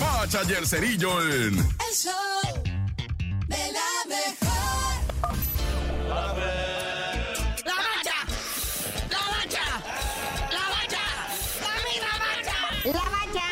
Bacha y el Cerillo en... El show de la mejor. La bacha, la bacha, la bacha, la bacha. La bacha,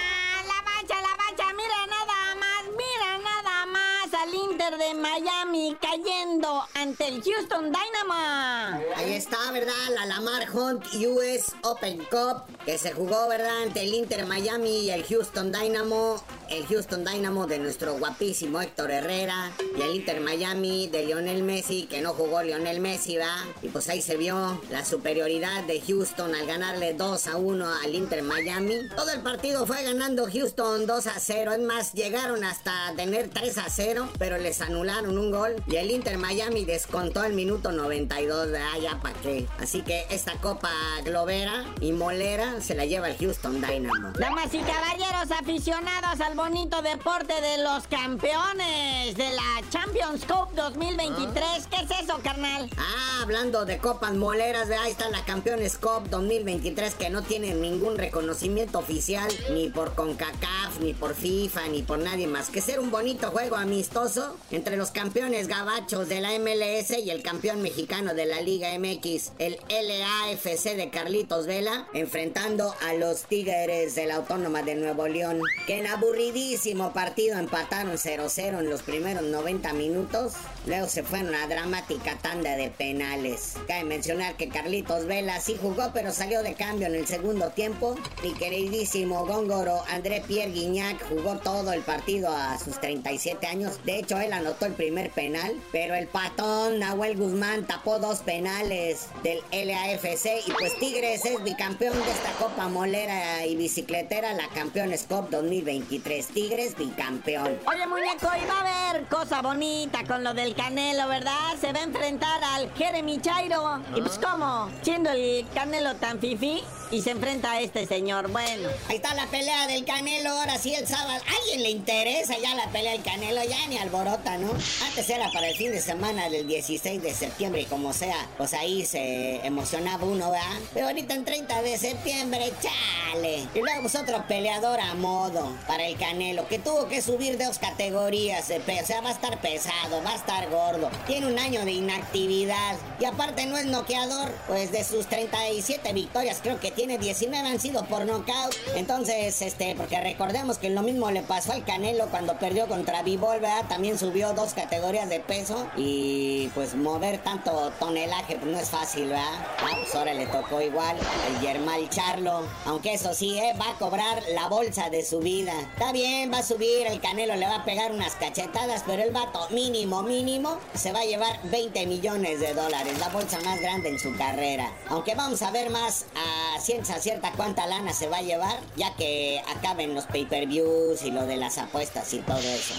la bacha, la bacha, mira nada más, mira nada más al Inter de Miami cayendo ante el Houston Dynamo. Ahí está, ¿verdad? La Lamar Hunt US Open Cup que se jugó, ¿verdad? Ante el Inter Miami y el Houston Dynamo. El Houston Dynamo de nuestro guapísimo Héctor Herrera y el Inter Miami de Lionel Messi, que no jugó Lionel Messi, ¿va? Y pues ahí se vio la superioridad de Houston al ganarle 2 a 1 al Inter Miami. Todo el partido fue ganando Houston 2 a 0. Es más, llegaron hasta tener 3 a 0, pero les anularon un gol. Y el Inter Miami descontó el minuto 92 de allá para qué. Así que esta copa globera y molera se la lleva el Houston Dynamo. Damas y caballeros aficionados al bonito deporte de los campeones de la Champions Cup 2023. ¿Qué es eso, carnal? Ah, hablando de copas moleras, de ahí está la Campeones Cup 2023 que no tiene ningún reconocimiento oficial ni por CONCACAF, ni por FIFA, ni por nadie más que ser un bonito juego amistoso entre los campeones gabachos de la MLS y el campeón mexicano de la Liga MX, el LAFC de Carlitos Vela, enfrentando a los Tigres de la Autónoma de Nuevo León, que en aburridísimo partido empataron 0-0 en los primeros 90 minutos, luego se fue una dramática tanda de penales. Cabe mencionar que Carlitos Vela sí jugó, pero salió de cambio en el segundo tiempo. Mi queridísimo góngoro André Pierre Guignac jugó todo el partido a sus 37 años. De hecho, él anotó el primer penal, pero el patón Nahuel Guzmán tapó dos penales del LAFC y pues Tigres es bicampeón de esta Copa Molera y Bicicletera, la Campeones Cup 2023. Tigres bicampeón. Oye, muñeco, y va a haber cosa bonita con lo del Canelo, ¿verdad? Se va a enfrentar al Jeremy Chairo. Y pues, ¿cómo? Siendo el Canelo tan fifí y se enfrenta a este señor. Bueno, Ahí está la pelea del Canelo, ahora sí el sábado. ¿A alguien le interesa ya la pelea del Canelo? Ya ni alborota, ¿no? Antes era para el fin de semana del 16 de septiembre y como sea, pues ahí se emocionaba uno, ¿verdad? Pero ahorita en 30 de septiembre, chale. Y luego pues otro peleador a modo para el Canelo, que tuvo que subir dos categorías. O sea, va a estar pesado, va a estar gordo. Tiene un año de inactividad. Y aparte no es noqueador, pues de sus 37 victorias, creo que tiene 19 han sido por nocaut. Entonces, este, porque recordemos que lo mismo le pasó al Canelo cuando perdió contra Bivol, ¿verdad? También subió dos categorías de peso. Y pues mover tanto tonelaje, pues no es fácil, ¿verdad? Ah, pues ahora le tocó igual al Yermal Charlo. Aunque eso sí, ¿eh? Va a cobrar la bolsa de su vida. Está bien, va a subir, el Canelo le va a pegar unas cachetadas, pero el vato mínimo, mínimo, se va a llevar 20 millones de dólares. La bolsa más grande en su carrera. Aunque vamos a ver más a ciencia cierta cuánta lana se va a llevar, ya que acaben los pay-per-views y lo de las apuestas y todo eso.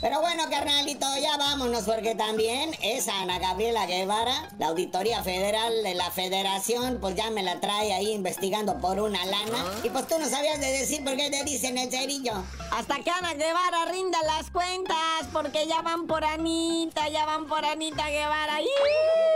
Pero bueno, carnalito, ya vámonos porque también esa Ana Gabriela Guevara, la Auditoría Federal de la Federación, pues ya me la trae ahí investigando por una lana. Y pues tú no sabías de decir por qué te dicen el cerillo. hasta que Ana Guevara rinda las cuentas, porque ya van por Anita, ya van por Anita Guevara. ¡Ih!